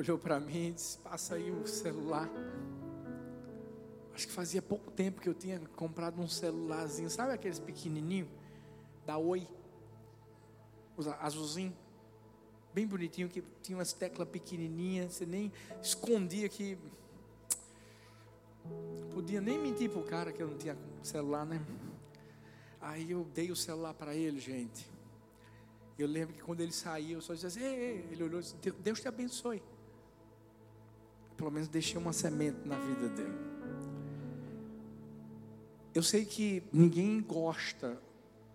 olhou para mim e disse: Passa aí o celular. Acho que fazia pouco tempo que eu tinha comprado um celularzinho, sabe aqueles pequenininho da Oi, azulzinho, bem bonitinho que tinha umas teclas pequenininhas, você nem escondia que podia nem mentir pro cara que eu não tinha celular, né? Aí eu dei o celular para ele, gente. Eu lembro que quando ele saiu, eu só dizia assim, ei, ei. ele olhou e disse, Deus te abençoe. Pelo menos deixei uma semente na vida dele. Eu sei que ninguém gosta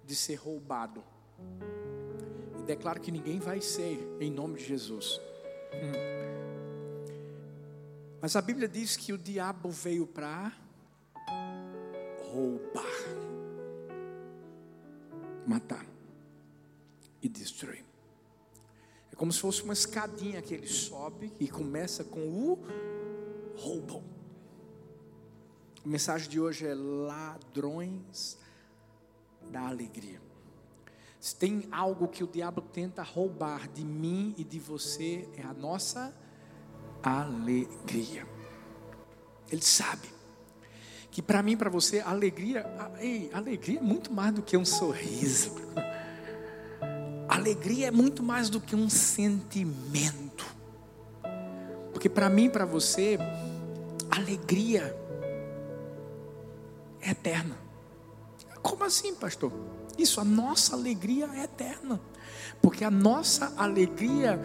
de ser roubado. E declaro que ninguém vai ser, em nome de Jesus. Hum. Mas a Bíblia diz que o diabo veio para roubar, matar e destruir. Como se fosse uma escadinha que ele sobe e começa com o roubo. A mensagem de hoje é ladrões da alegria. Se tem algo que o diabo tenta roubar de mim e de você, é a nossa alegria. Ele sabe que para mim, para você, alegria, ei, alegria é muito mais do que um sorriso. Alegria é muito mais do que um sentimento. Porque para mim, para você, alegria é eterna. Como assim, pastor? Isso, a nossa alegria é eterna. Porque a nossa alegria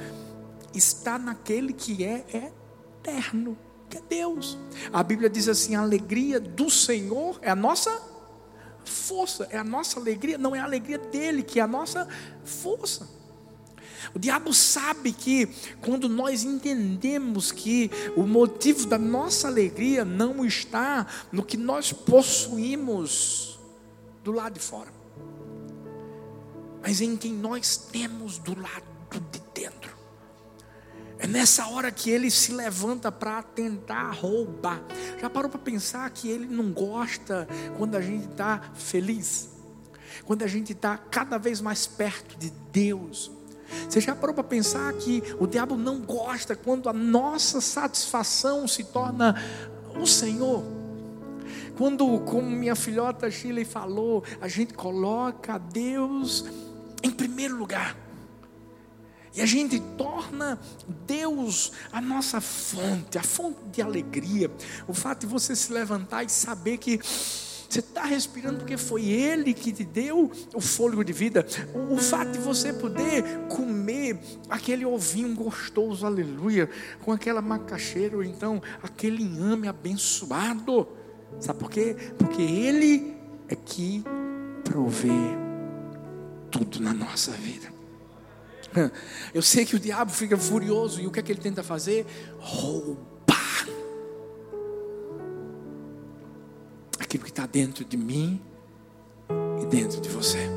está naquele que é eterno, que é Deus. A Bíblia diz assim: a alegria do Senhor é a nossa força, é a nossa alegria, não é a alegria dele, que é a nossa força. O diabo sabe que quando nós entendemos que o motivo da nossa alegria não está no que nós possuímos do lado de fora, mas em quem nós temos do lado de. É nessa hora que ele se levanta para tentar roubar. Já parou para pensar que ele não gosta quando a gente está feliz? Quando a gente está cada vez mais perto de Deus? Você já parou para pensar que o diabo não gosta quando a nossa satisfação se torna o Senhor? Quando, como minha filhota Shirley falou, a gente coloca Deus em primeiro lugar. E a gente torna Deus a nossa fonte, a fonte de alegria. O fato de você se levantar e saber que você está respirando porque foi Ele que te deu o fôlego de vida. O, fato de você poder comer aquele ovinho gostoso, aleluia, com aquela macaxeira, ou então aquele inhame abençoado. Sabe por quê? Porque Ele é que provê tudo na nossa vida. Eu sei que o diabo fica furioso e o que é que ele tenta fazer? Roubar aquilo que está dentro de mim e dentro de você.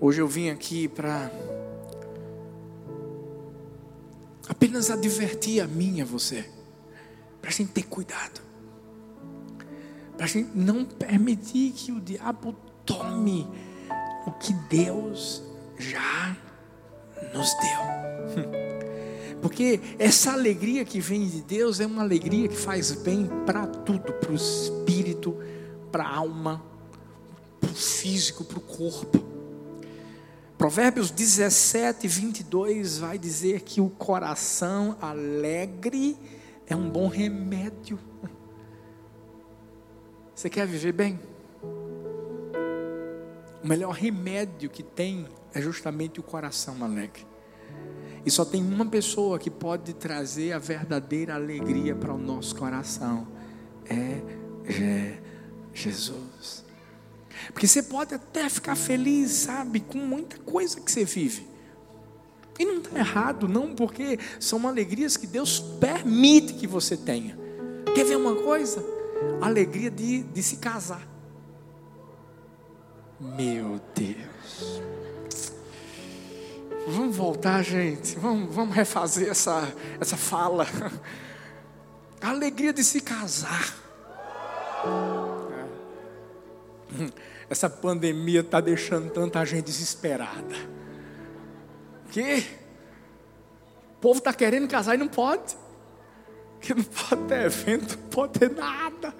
Hoje eu vim aqui para apenas advertir a mim e a você, para a gente ter cuidado, para a gente não permitir que o diabo tome o que Deus já nos deu. Porque essa alegria que vem de Deus é uma alegria que faz bem para tudo, para o espírito, para a alma, para o físico, para o corpo. Provérbios 17, 22 vai dizer que o coração alegre é um bom remédio. Você quer viver bem? O melhor remédio que tem é justamente o coração alegre. E só tem uma pessoa que pode trazer a verdadeira alegria para o nosso coração: é Jesus. Porque você pode até ficar feliz, sabe, com muita coisa que você vive. E não está errado, não, porque são alegrias que Deus permite que você tenha. Quer ver uma coisa? A alegria de, de se casar. Meu Deus. Vamos voltar, gente. Vamos, vamos refazer essa, essa fala. A alegria de se casar. É. Essa pandemia está deixando tanta gente desesperada. Que? povo está querendo casar e não pode. Que não pode ter evento, não pode ter nada.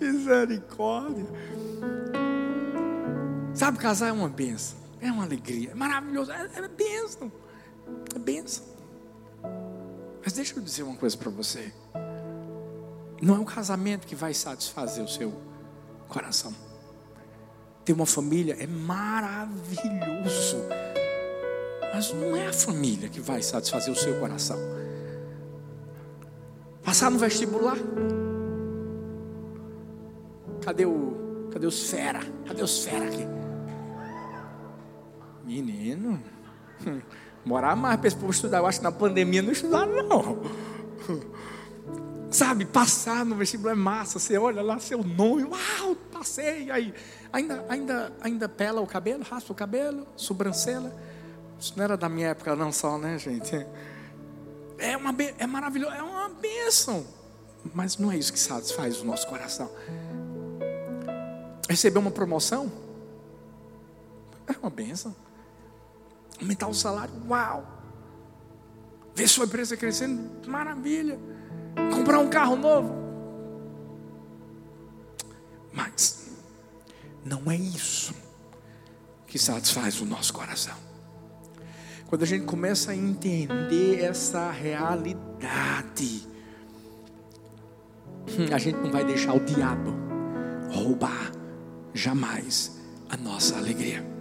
Misericórdia. Sabe, casar é uma benção. É uma alegria. É maravilhoso. É, é benção. É benção. Mas deixa eu dizer uma coisa para você. Não é o casamento que vai satisfazer o seu coração. Ter uma família é maravilhoso. Mas não é a família que vai satisfazer o seu coração. Passar no vestibular. Cadê o, cadê os fera? Cadê os fera aqui? Menino, morar mais para esse povo estudar. Eu acho que na pandemia não estudaram, não. Sabe, passar no vestibular é massa. Você olha lá seu nome, uau, passei. Aí, ainda, ainda, ainda pela o cabelo, raspa o cabelo, sobrancelha. Isso não era da minha época, não só, né, gente? É, uma, é maravilhoso, é uma bênção. Mas não é isso que satisfaz o nosso coração. Receber uma promoção é uma bênção. Aumentar o salário, uau. Ver sua empresa crescendo, maravilha. Comprar um carro novo. Mas não é isso que satisfaz o nosso coração. Quando a gente começa a entender essa realidade, hum, a gente não vai deixar o diabo roubar jamais a nossa alegria.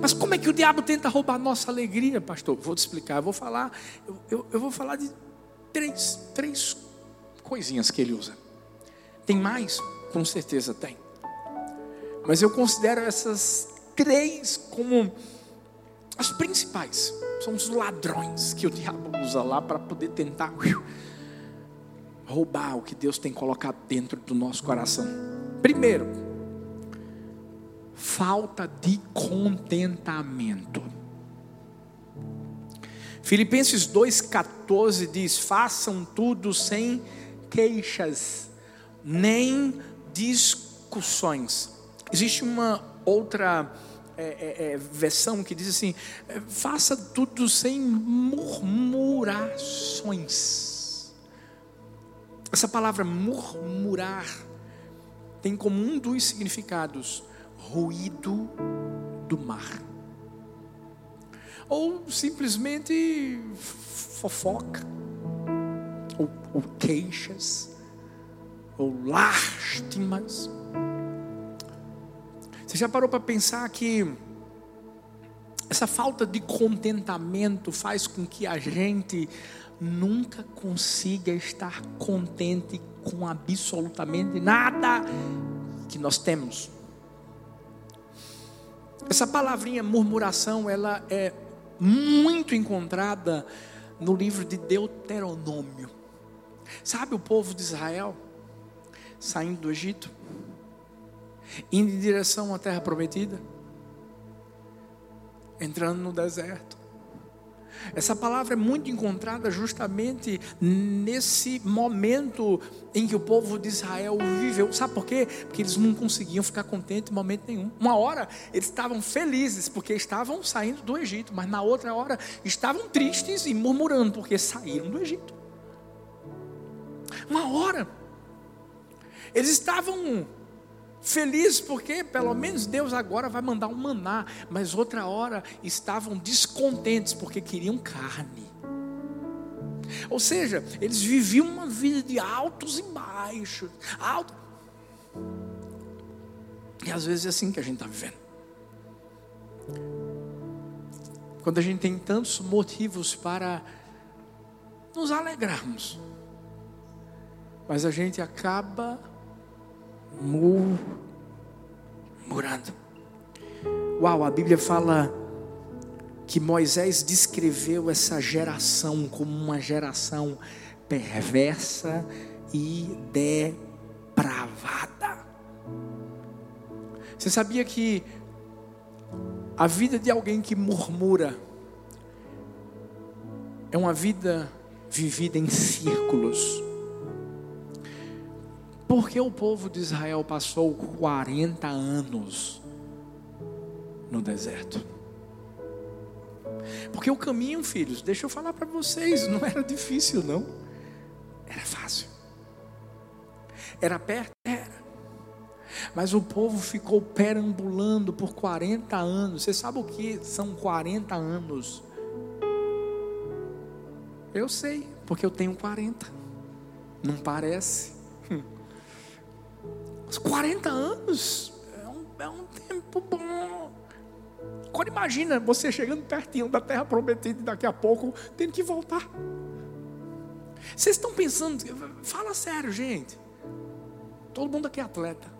Mas como é que o diabo tenta roubar a nossa alegria, pastor? Vou te explicar. Eu vou falar, eu, eu, eu vou falar de três, três coisinhas que ele usa. Tem mais? Com certeza tem. Mas eu considero essas três como as principais. São os ladrões que o diabo usa lá para poder tentar roubar o que Deus tem colocado dentro do nosso coração. Primeiro, falta de contentamento. Filipenses 2,14 diz: façam tudo sem queixas, nem discussões. Existe uma outra é, é, é, versão que diz assim: é, faça tudo sem murmurações. Essa palavra murmurar tem como um dos significados ruído do mar. Ou simplesmente fofoca, ou, ou queixas, ou lástimas. Você já parou para pensar que essa falta de contentamento faz com que a gente nunca consiga estar contente com absolutamente nada que nós temos? Essa palavrinha murmuração, ela é muito encontrada no livro de Deuteronômio. Sabe o povo de Israel saindo do Egito, indo em direção à terra prometida, entrando no deserto. Essa palavra é muito encontrada justamente nesse momento em que o povo de Israel viveu. Sabe por quê? Porque eles não conseguiam ficar contentes em momento nenhum. Uma hora eles estavam felizes porque estavam saindo do Egito, mas na outra hora estavam tristes e murmurando porque saíram do Egito. Uma hora eles estavam felizes porque pelo menos Deus agora vai mandar um maná, mas outra hora estavam descontentes porque queriam carne. Ou seja, eles viviam uma vida de altos e baixos, alto. E às vezes é assim que a gente está vivendo. Quando a gente tem tantos motivos para nos alegrarmos, mas a gente acaba murmurando. Uau, a Bíblia fala que Moisés descreveu essa geração como uma geração perversa e depravada. Você sabia que a vida de alguém que murmura é uma vida vivida em círculos? Porque o povo de Israel passou 40 anos no deserto. Porque o caminho, filhos, deixa eu falar para vocês, não era difícil, não. Era fácil. Era perto? Era. Mas o povo ficou perambulando por 40 anos. Você sabe o que são 40 anos? Eu sei, porque eu tenho 40. Não parece? Os 40 anos é um, é um tempo bom. Agora imagina você chegando pertinho da terra prometida e daqui a pouco tendo que voltar. Vocês estão pensando, fala sério, gente. Todo mundo aqui é atleta.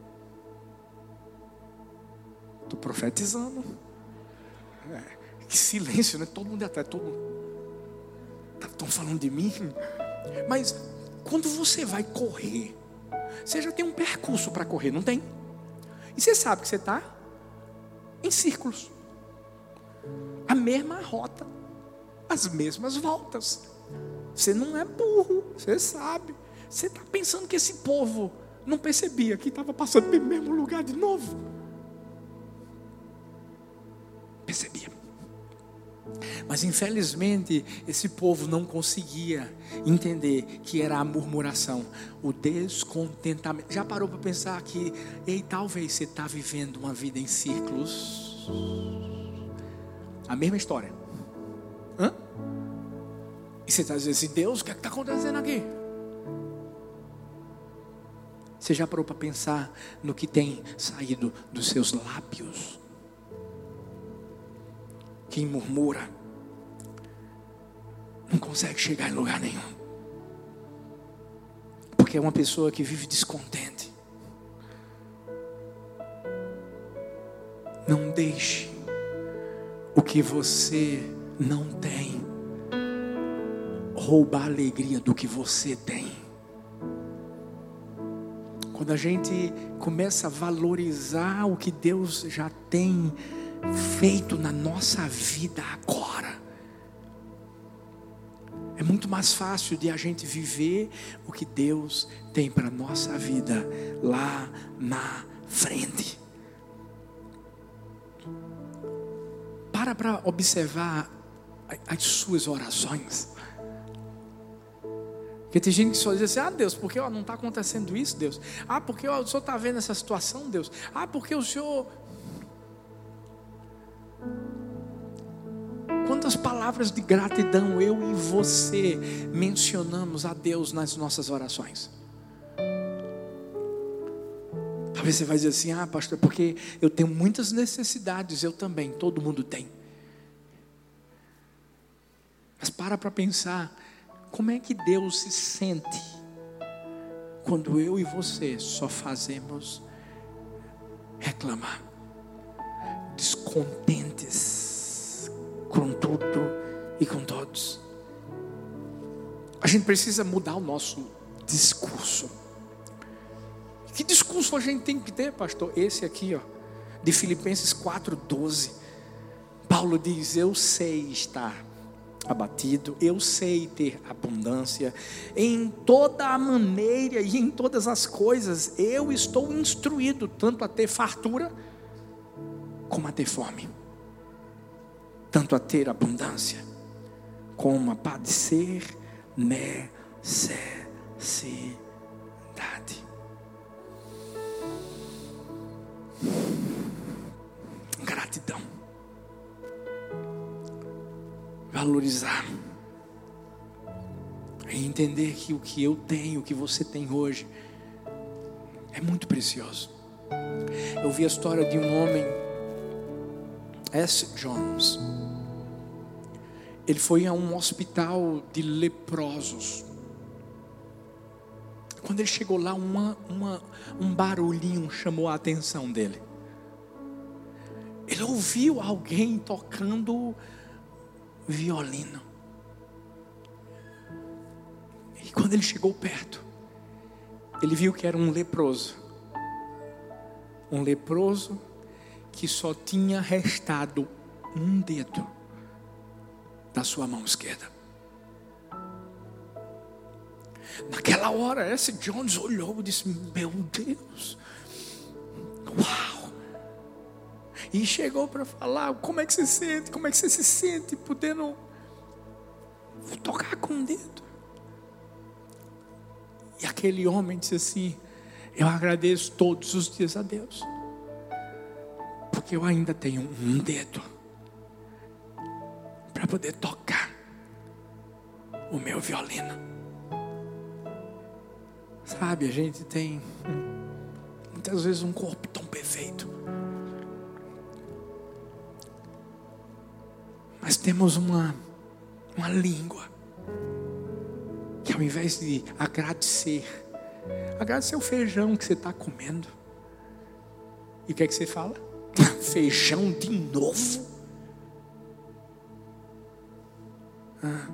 Estou profetizando. É, que silêncio, né? Todo mundo é atleta. Estão falando de mim. Mas quando você vai correr, você já tem um percurso para correr, não tem? E você sabe que você está em círculos. A mesma rota, as mesmas voltas. Você não é burro, você sabe. Você está pensando que esse povo não percebia que estava passando pelo mesmo lugar de novo. Mas infelizmente esse povo não conseguia entender que era a murmuração, o descontentamento. Já parou para pensar que, ei, talvez você está vivendo uma vida em círculos? A mesma história. Hã? E você está dizendo assim, Deus, o que é está acontecendo aqui? Você já parou para pensar no que tem saído dos seus lábios? Quem murmura não consegue chegar em lugar nenhum. Porque é uma pessoa que vive descontente. Não deixe o que você não tem roubar a alegria do que você tem. Quando a gente começa a valorizar o que Deus já tem feito na nossa vida agora. É muito mais fácil de a gente viver o que Deus tem para a nossa vida lá na frente. Para para observar as suas orações. Porque tem gente que só diz assim: ah, Deus, porque ó, não está acontecendo isso, Deus? Ah, porque ó, o Senhor está vendo essa situação, Deus? Ah, porque o Senhor Quantas palavras de gratidão eu e você mencionamos a Deus nas nossas orações? Talvez você vai dizer assim: ah, pastor, porque eu tenho muitas necessidades, eu também, todo mundo tem. Mas para para pensar, como é que Deus se sente quando eu e você só fazemos reclamar? descontentes com tudo e com todos. A gente precisa mudar o nosso discurso. Que discurso a gente tem que ter, pastor? Esse aqui, ó, de Filipenses 4:12. Paulo diz: "Eu sei estar abatido, eu sei ter abundância, em toda a maneira e em todas as coisas eu estou instruído tanto a ter fartura como a ter fome, tanto a ter abundância, como a padecer necessidade. Gratidão, valorizar, e entender que o que eu tenho, o que você tem hoje, é muito precioso. Eu vi a história de um homem S. Jones. Ele foi a um hospital de leprosos. Quando ele chegou lá, uma, uma, um barulhinho chamou a atenção dele. Ele ouviu alguém tocando violino. E quando ele chegou perto, ele viu que era um leproso. Um leproso que só tinha restado um dedo da sua mão esquerda. Naquela hora, esse Jones olhou e disse: Meu Deus, uau! E chegou para falar: como é que você sente? Como é que você se sente podendo tocar com o dedo? E aquele homem disse assim: Eu agradeço todos os dias a Deus, porque eu ainda tenho um dedo para poder tocar o meu violino. Sabe, a gente tem muitas vezes um corpo tão perfeito. Mas temos uma, uma língua que ao invés de agradecer, agradecer o feijão que você está comendo. E o que é que você fala? Feijão de novo? Ah.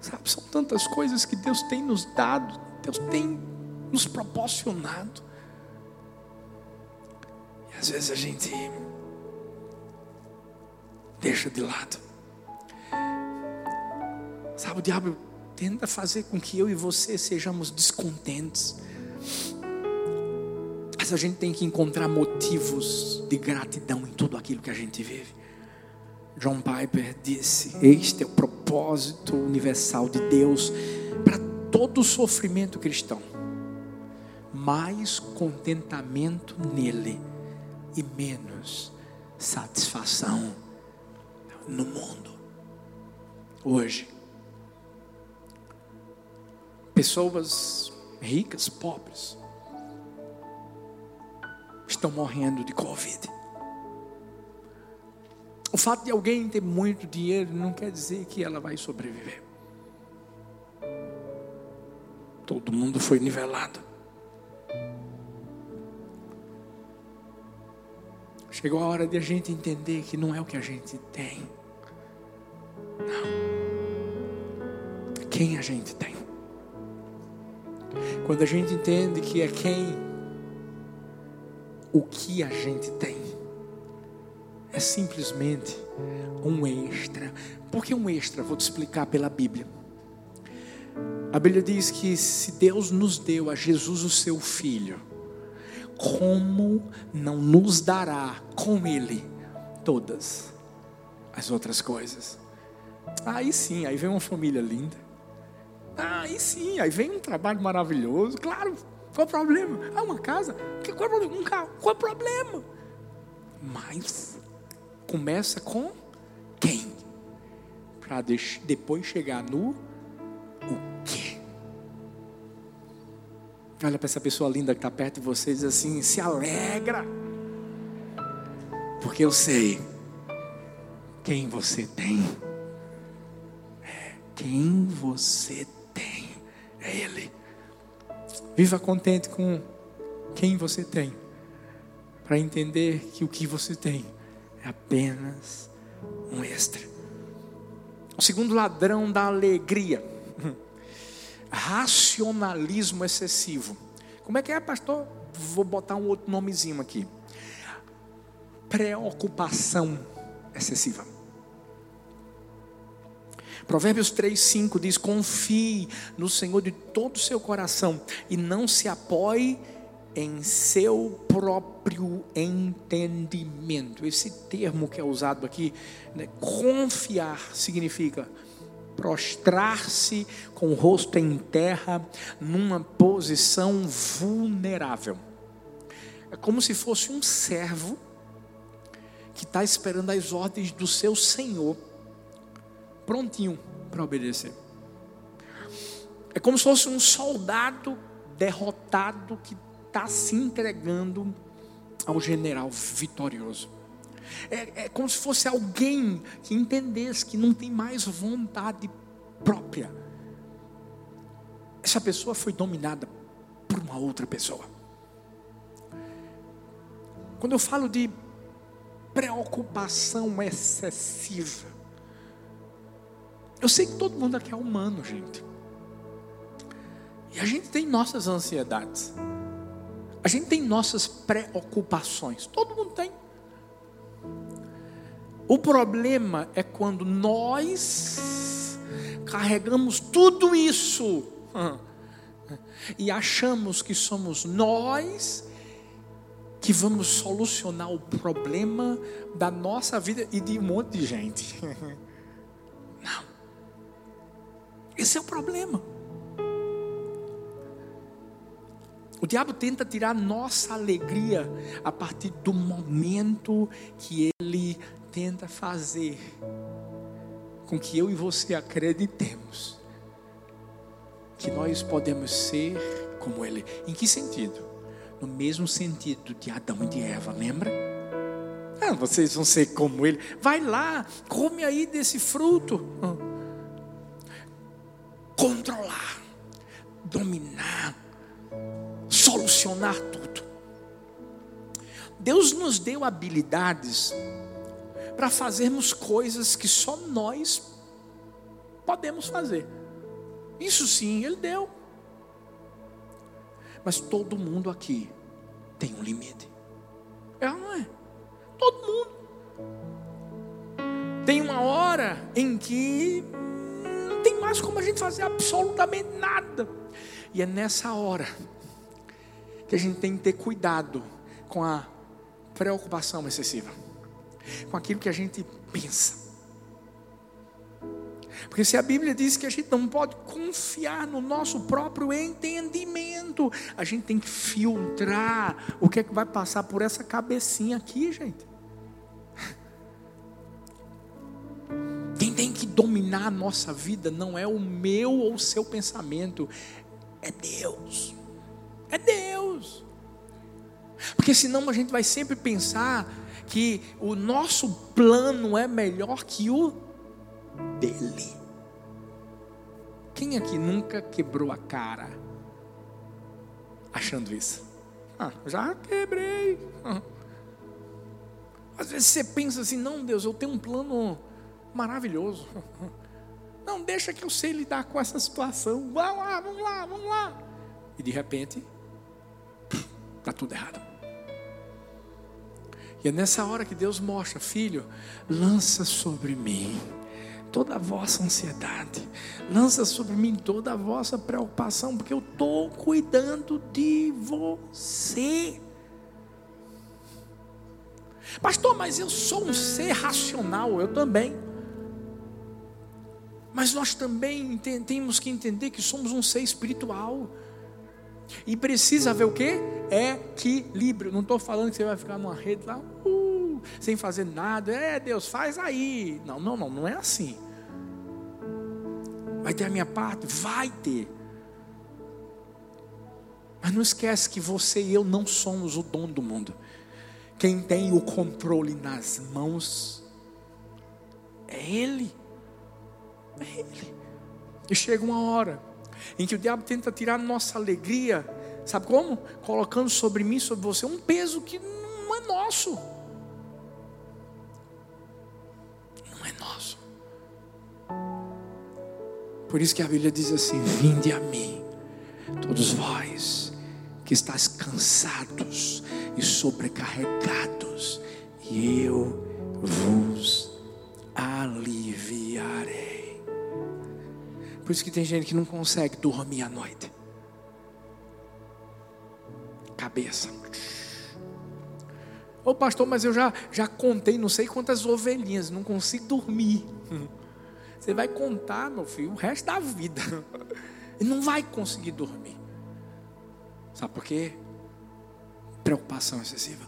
Sabe, são tantas coisas que Deus tem nos dado, Deus tem nos proporcionado. E às vezes a gente deixa de lado. Sabe, o diabo tenta fazer com que eu e você sejamos descontentes. A gente tem que encontrar motivos de gratidão em tudo aquilo que a gente vive. John Piper disse: Este é o propósito universal de Deus para todo sofrimento cristão. Mais contentamento nele e menos satisfação no mundo. Hoje, pessoas ricas, pobres, estão morrendo de Covid. O fato de alguém ter muito dinheiro não quer dizer que ela vai sobreviver. Todo mundo foi nivelado. Chegou a hora de a gente entender que não é o que a gente tem. Não. Quem a gente tem. Quando a gente entende que é quem, o que a gente tem é simplesmente um extra. Por que um extra? Vou te explicar pela Bíblia. A Bíblia diz que se Deus nos deu a Jesus, o seu Filho, como não nos dará com Ele todas as outras coisas? Aí sim, aí vem uma família linda. Aí sim, aí vem um trabalho maravilhoso. Claro, qual o problema? Ah, uma casa? Qual é o problema? Um carro? Qual o problema? Mas começa com quem? Para depois chegar no o quê? Olha para essa pessoa linda que está perto de você e diz assim: se alegra, porque eu sei quem você tem. É, quem você tem é Ele. Viva contente com quem você tem, para entender que o que você tem é apenas um extra. O segundo ladrão da alegria, racionalismo excessivo. Como é que é, pastor? Vou botar um outro nomezinho aqui. Preocupação excessiva. Provérbios 3, 5 diz: Confie no Senhor de todo o seu coração e não se apoie em seu próprio entendimento. Esse termo que é usado aqui, né, confiar, significa prostrar-se com o rosto em terra, numa posição vulnerável. É como se fosse um servo que está esperando as ordens do seu senhor, prontinho para obedecer. É como se fosse um soldado derrotado que está se entregando ao general vitorioso. É, é como se fosse alguém que entendesse que não tem mais vontade própria. Essa pessoa foi dominada por uma outra pessoa. Quando eu falo de preocupação excessiva, eu sei que todo mundo aqui é humano, gente. E a gente tem nossas ansiedades. A gente tem nossas preocupações, todo mundo tem. O problema é quando nós carregamos tudo isso e achamos que somos nós que vamos solucionar o problema da nossa vida e de um monte de gente. Esse é o problema. O diabo tenta tirar nossa alegria a partir do momento que ele tenta fazer com que eu e você acreditemos que nós podemos ser como ele. Em que sentido? No mesmo sentido de Adão e de Eva, lembra? Ah, vocês vão ser como ele. Vai lá, come aí desse fruto. Controlar, dominar, solucionar tudo. Deus nos deu habilidades para fazermos coisas que só nós podemos fazer. Isso sim, Ele deu. Mas todo mundo aqui tem um limite. É ou não é? Todo mundo. Tem uma hora em que mais como a gente fazer absolutamente nada. E é nessa hora que a gente tem que ter cuidado com a preocupação excessiva, com aquilo que a gente pensa. Porque se a Bíblia diz que a gente não pode confiar no nosso próprio entendimento, a gente tem que filtrar o que é que vai passar por essa cabecinha aqui, gente. Que dominar a nossa vida não é o meu ou o seu pensamento, é Deus. É Deus. Porque senão a gente vai sempre pensar que o nosso plano é melhor que o dele. Quem aqui nunca quebrou a cara achando isso? Ah, já quebrei. Às vezes você pensa assim: não, Deus, eu tenho um plano maravilhoso. Não, deixa que eu sei lidar com essa situação. Vamos lá, vamos lá, vamos lá. E de repente, está tudo errado. E é nessa hora que Deus mostra, filho, lança sobre mim toda a vossa ansiedade, lança sobre mim toda a vossa preocupação, porque eu estou cuidando de você. Pastor, mas eu sou um ser racional, eu também. Mas nós também temos que entender que somos um ser espiritual. E precisa haver o que? Equilíbrio. Não estou falando que você vai ficar numa rede lá, uh, sem fazer nada. É, Deus, faz aí. Não, não, não, não é assim. Vai ter a minha parte? Vai ter. Mas não esquece que você e eu não somos o dono do mundo. Quem tem o controle nas mãos é Ele. Ele. E chega uma hora em que o diabo tenta tirar nossa alegria, sabe como? Colocando sobre mim, sobre você, um peso que não é nosso. Não é nosso. Por isso que a Bíblia diz assim: Vinde a mim, todos vós que estáis cansados e sobrecarregados, e eu vos aliviarei. Por isso que tem gente que não consegue dormir à noite. Cabeça. Ô pastor, mas eu já, já contei não sei quantas ovelhinhas, não consigo dormir. Você vai contar, meu filho, o resto da vida. E não vai conseguir dormir. Sabe por quê? Preocupação excessiva.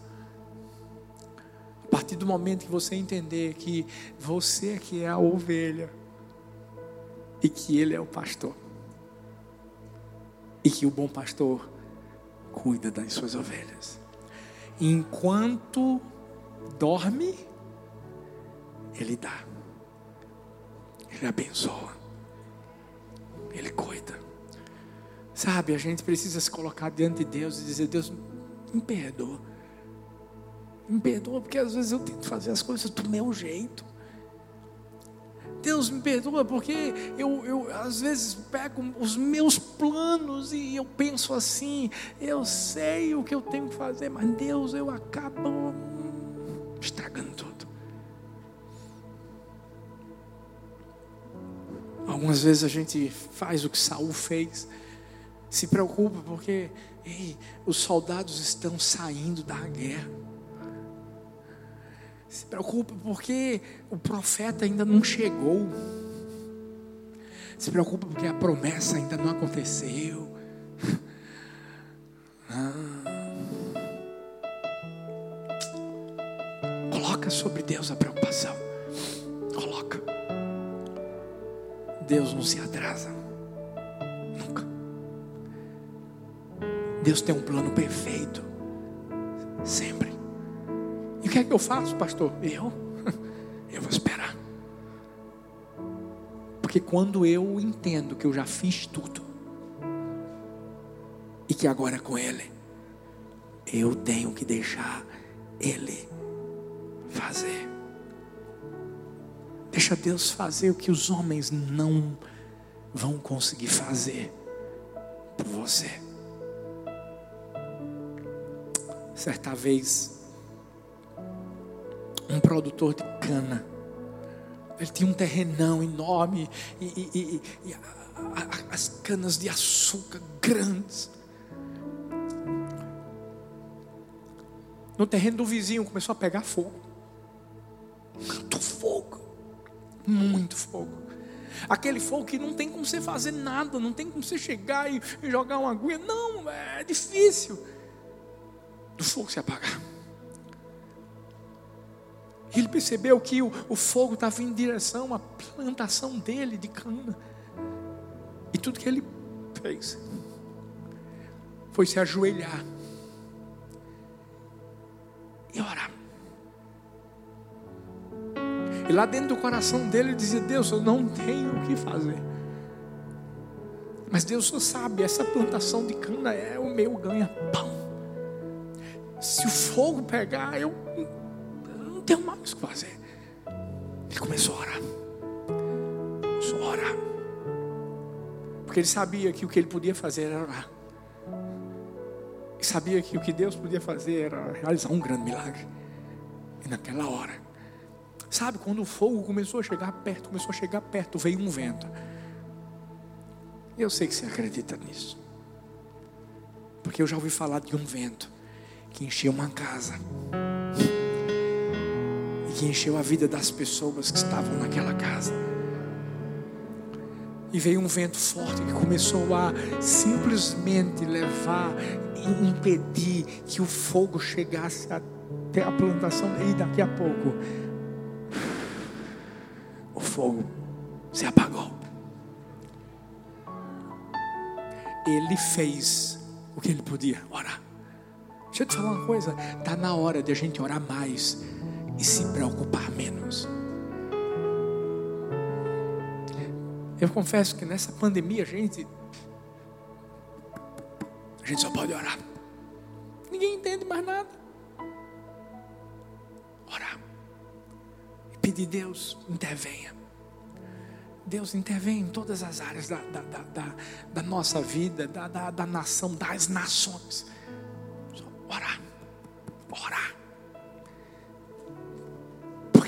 A partir do momento que você entender que você que é a ovelha, e que Ele é o pastor. E que o bom pastor cuida das suas ovelhas. Enquanto dorme, Ele dá, Ele abençoa, Ele cuida. Sabe, a gente precisa se colocar diante de Deus e dizer: Deus, me perdoa. Me perdoa, porque às vezes eu tento fazer as coisas do meu jeito. Deus me perdoa, porque eu, eu às vezes pego os meus planos e eu penso assim, eu sei o que eu tenho que fazer, mas Deus, eu acabo estragando tudo. Algumas vezes a gente faz o que Saul fez, se preocupa porque Ei, os soldados estão saindo da guerra. Se preocupa porque o profeta ainda não chegou. Se preocupa porque a promessa ainda não aconteceu. Ah. Coloca sobre Deus a preocupação. Coloca. Deus não se atrasa. Nunca. Deus tem um plano perfeito. Sempre. Que é que eu faço, pastor? Eu? Eu vou esperar. Porque quando eu entendo que eu já fiz tudo, e que agora é com Ele, eu tenho que deixar Ele fazer. Deixa Deus fazer o que os homens não vão conseguir fazer por você. Certa vez, um produtor de cana, ele tinha um terrenão enorme e, e, e, e as canas de açúcar grandes. No terreno do vizinho começou a pegar fogo. Muito fogo. Muito fogo. Aquele fogo que não tem como você fazer nada, não tem como você chegar e, jogar uma agulha. Não, é difícil. Do fogo se apagar. Ele percebeu que o, o fogo estava em direção à plantação dele de cana. E tudo que ele fez foi se ajoelhar e orar. E lá dentro do coração dele ele dizia: Deus, eu não tenho o que fazer. Mas Deus só sabe, essa plantação de cana é o meu ganha-pão. Se o fogo pegar, eu tenho mais o que fazer. Ele começou a orar. Começou a orar. Porque ele sabia que o que ele podia fazer era orar. E sabia que o que Deus podia fazer era realizar um grande milagre. E naquela hora, sabe, quando o fogo começou a chegar perto, começou a chegar perto, veio um vento. Eu sei que você acredita nisso. Porque eu já ouvi falar de um vento que encheu uma casa. Encheu a vida das pessoas que estavam naquela casa. E veio um vento forte que começou a simplesmente levar e impedir que o fogo chegasse até a plantação. E daqui a pouco, o fogo se apagou. Ele fez o que ele podia orar. Deixa eu te falar uma coisa: está na hora de a gente orar mais e se preocupar menos. Eu confesso que nessa pandemia a gente a gente só pode orar. Ninguém entende mais nada. Orar. E pedir Deus, intervenha. Deus intervém em todas as áreas da, da, da, da, nossa vida, da, da, da nação, das nações.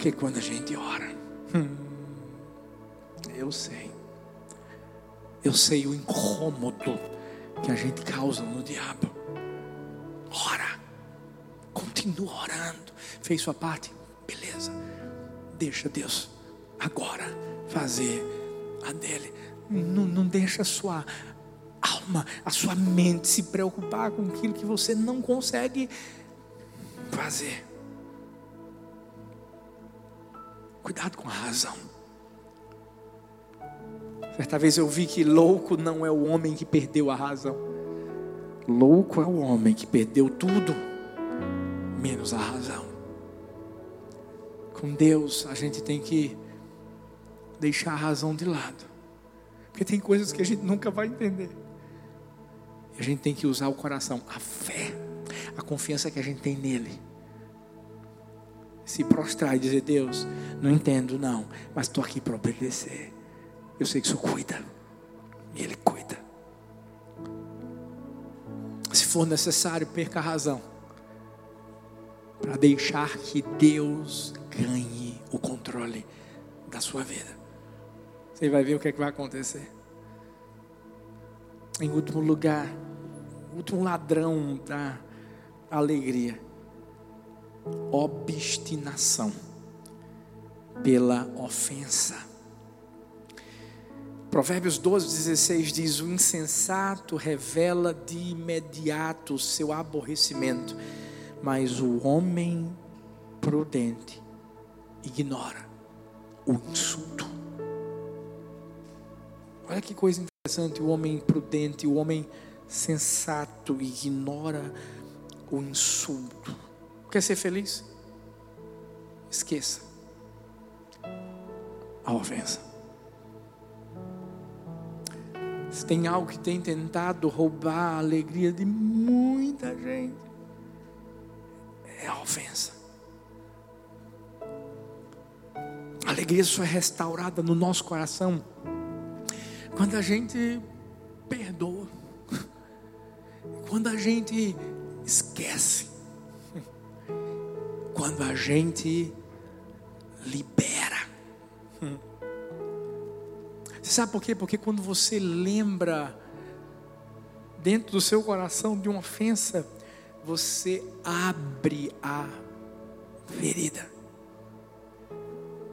Porque quando a gente ora, hum, eu sei eu sei o incômodo que a gente causa no diabo. Ora, continua orando. Fez sua parte? Beleza. Deixa Deus agora fazer a dele. Não, não deixa a sua alma, a sua mente se preocupar com aquilo que você não consegue fazer. Cuidado com a razão. Certa vez eu vi que louco não é o homem que perdeu a razão. Louco é o homem que perdeu tudo, menos a razão. Com Deus, a gente tem que deixar a razão de lado. Porque tem coisas que a gente nunca vai entender. E a gente tem que usar o coração, a fé, a confiança que a gente tem nele. Se prostrar e dizer: Deus, não entendo, não, mas estou aqui para obedecer. Eu sei que o Senhor cuida. E Ele cuida. Se for necessário, perca a razão. Para deixar que Deus ganhe o controle da sua vida. Você vai ver o que, é que vai acontecer. Em último lugar, último ladrão da alegria. Obstinação pela ofensa. Provérbios 12, 16 diz: O insensato revela de imediato seu aborrecimento, mas o homem prudente ignora o insulto. Olha que coisa interessante: o homem prudente, o homem sensato ignora o insulto. Quer ser feliz? Esqueça a ofensa. Se tem algo que tem tentado roubar a alegria de muita gente, é a ofensa. A alegria só é restaurada no nosso coração quando a gente perdoa, quando a gente esquece, quando a gente libera. Você sabe por quê? Porque quando você lembra dentro do seu coração de uma ofensa, você abre a ferida.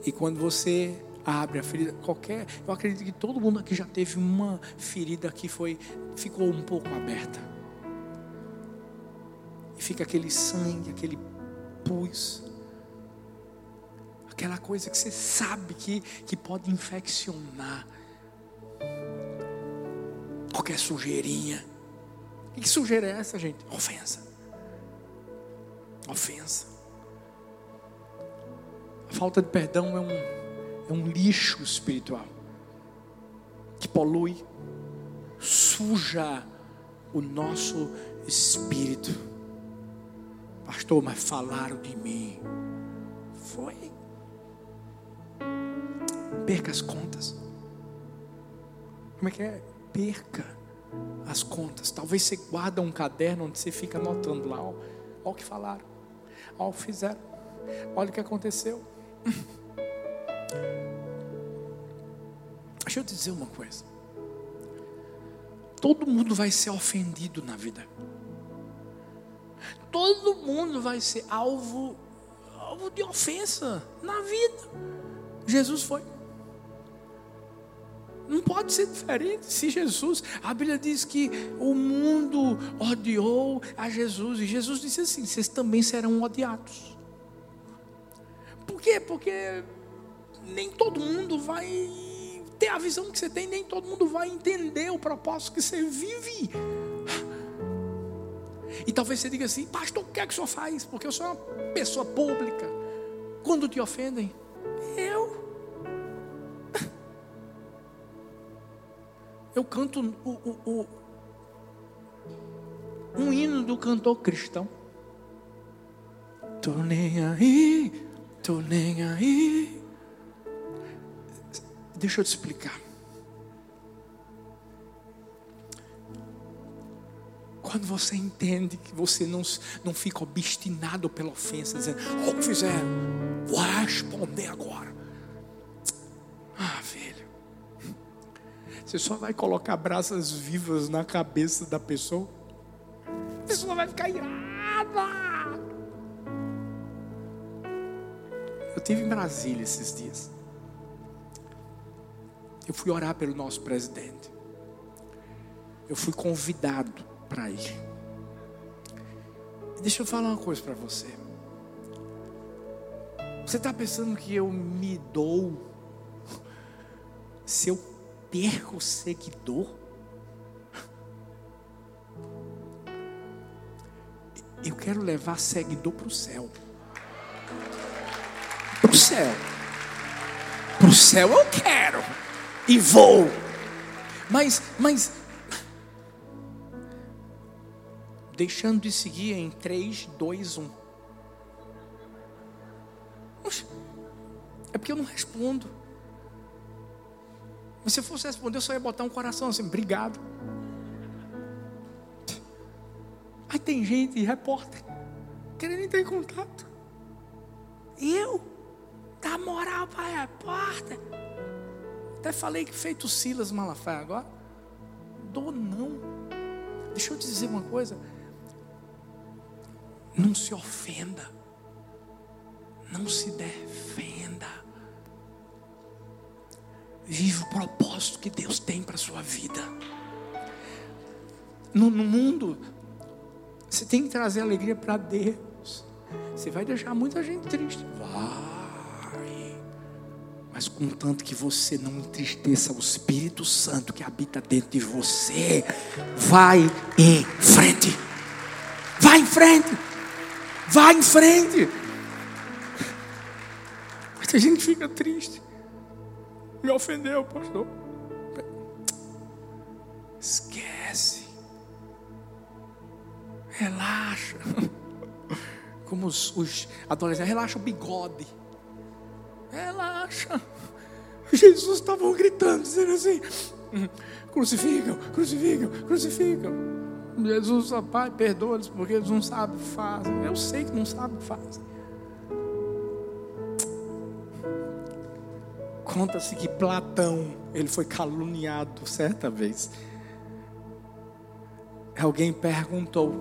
E quando você abre a ferida, qualquer, eu acredito que todo mundo aqui já teve uma ferida que foi ficou um pouco aberta. E fica aquele sangue, aquele pus. Aquela coisa que você sabe que, que pode infeccionar. Qualquer sujeirinha. Que sujeira é essa, gente? Ofensa. Ofensa. A falta de perdão é um, é um lixo espiritual que polui, suja o nosso espírito. Pastor, mas falaram de mim. Foi. Perca as contas. Como é que é? Perca as contas. Talvez você guarda um caderno onde você fica anotando lá, ó o que falaram, ó o que fizeram, olha o que aconteceu. Deixa eu te dizer uma coisa. Todo mundo vai ser ofendido na vida. Todo mundo vai ser alvo, alvo de ofensa na vida. Jesus foi. Não pode ser diferente se Jesus, a Bíblia diz que o mundo odiou a Jesus, e Jesus disse assim: vocês também serão odiados. Por quê? Porque nem todo mundo vai ter a visão que você tem, nem todo mundo vai entender o propósito que você vive. E talvez você diga assim, pastor, o que é que o senhor faz? Porque eu sou uma pessoa pública. Quando te ofendem, eu. Eu canto o, o, o, um hino do cantor cristão. Tô nem aí, tô nem aí. Deixa eu te explicar. Quando você entende que você não, não fica obstinado pela ofensa, dizendo, o oh, que fizeram, vou responder agora. Ah, velho. Você só vai colocar brasas vivas na cabeça da pessoa. A pessoa vai ficar irada. Eu tive em Brasília esses dias. Eu fui orar pelo nosso presidente. Eu fui convidado para ir. Deixa eu falar uma coisa para você. Você está pensando que eu me dou se eu perco seguidor? Eu quero levar seguidor para o céu. Para o céu. Para o céu eu quero. E vou. Mas, mas. Deixando de seguir em 3, 2, 1. É porque eu não respondo. Se eu fosse responder, eu só ia botar um coração assim, obrigado. Aí tem gente, repórter, querendo entrar em contato. Eu? Dá moral para repórter? Até falei que feito Silas Malafaia agora. Dou não. Deixa eu te dizer uma coisa. Não se ofenda. Não se defenda. Viva o propósito que Deus tem para a sua vida. No, no mundo, você tem que trazer alegria para Deus. Você vai deixar muita gente triste. Vai. Mas contanto que você não entristeça o Espírito Santo que habita dentro de você, vai em frente. Vai em frente. Vai em frente. Muita gente fica triste. Me ofendeu, pastor. Esquece. Relaxa. Como os, os adolescentes, relaxa o bigode. Relaxa. Jesus estava gritando, dizendo assim: crucificam, crucificam, crucificam. Jesus, Pai, perdoa-lhes porque eles não sabem o que fazem. Eu sei que não sabem o que fazem. Conta-se que Platão, ele foi caluniado certa vez. Alguém perguntou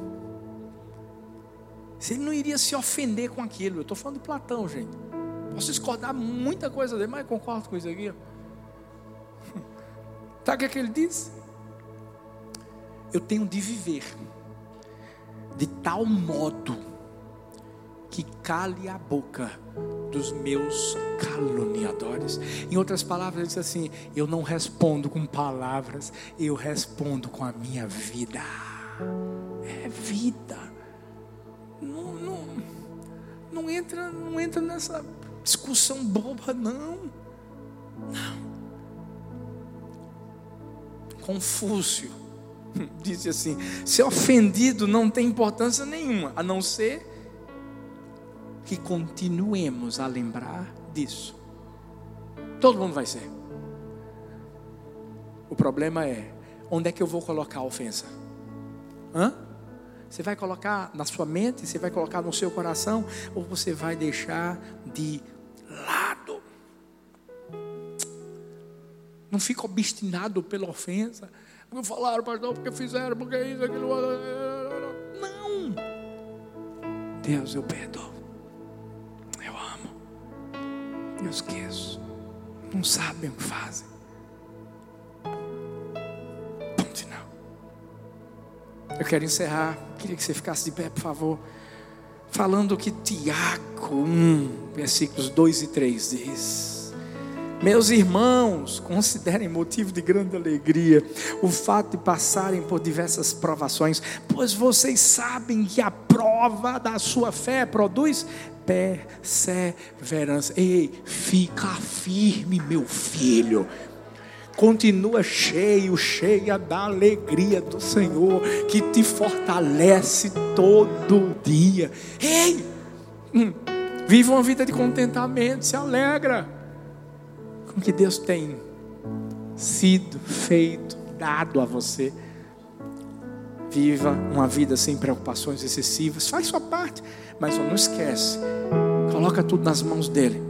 se ele não iria se ofender com aquilo. Eu estou falando de Platão, gente. Posso discordar muita coisa dele, mas concordo com isso aqui. Sabe o que, é que ele disse? Eu tenho de viver de tal modo que cale a boca dos meus caluniadores. Em outras palavras, ele disse assim: Eu não respondo com palavras, eu respondo com a minha vida. É vida. Não, não, não entra, não entra nessa discussão boba, não. Não. Confúcio disse assim: ser ofendido não tem importância nenhuma, a não ser que continuemos a lembrar disso. Todo mundo vai ser. O problema é: onde é que eu vou colocar a ofensa? Hã? Você vai colocar na sua mente, você vai colocar no seu coração, ou você vai deixar de lado? Não fica obstinado pela ofensa. Porque falaram, pastor, porque fizeram, porque isso, aquilo. Não. Deus, eu perdoo. Eu esqueço. Não sabem o que fazem. Ponto final. Eu quero encerrar. Queria que você ficasse de pé, por favor. Falando o que Tiago 1, versículos 2 e 3 diz. Meus irmãos, considerem motivo de grande alegria o fato de passarem por diversas provações, pois vocês sabem que a prova da sua fé produz perseverança. Ei, fica firme, meu filho. Continua cheio, cheia da alegria do Senhor, que te fortalece todo dia. Ei, hum, viva uma vida de contentamento, se alegra com que Deus tem sido feito, dado a você. Viva uma vida sem preocupações excessivas, faz sua parte, mas não esquece, coloca tudo nas mãos dele.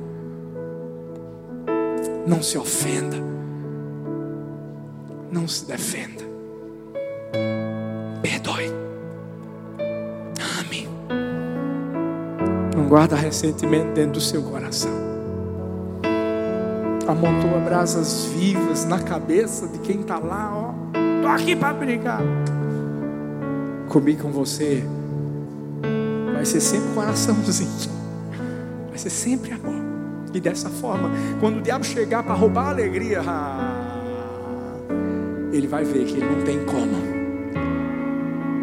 Não se ofenda, não se defenda, perdoe, ame, não guarda ressentimento dentro do seu coração amontoa brasas vivas na cabeça de quem está lá, ó. Tô aqui para brigar. Comigo com você. Vai ser sempre coraçãozinho. Vai ser sempre amor. E dessa forma, quando o diabo chegar para roubar a alegria, ele vai ver que ele não tem como.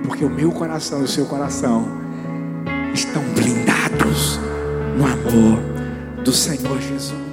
Porque o meu coração e o seu coração estão blindados no amor do Senhor Jesus.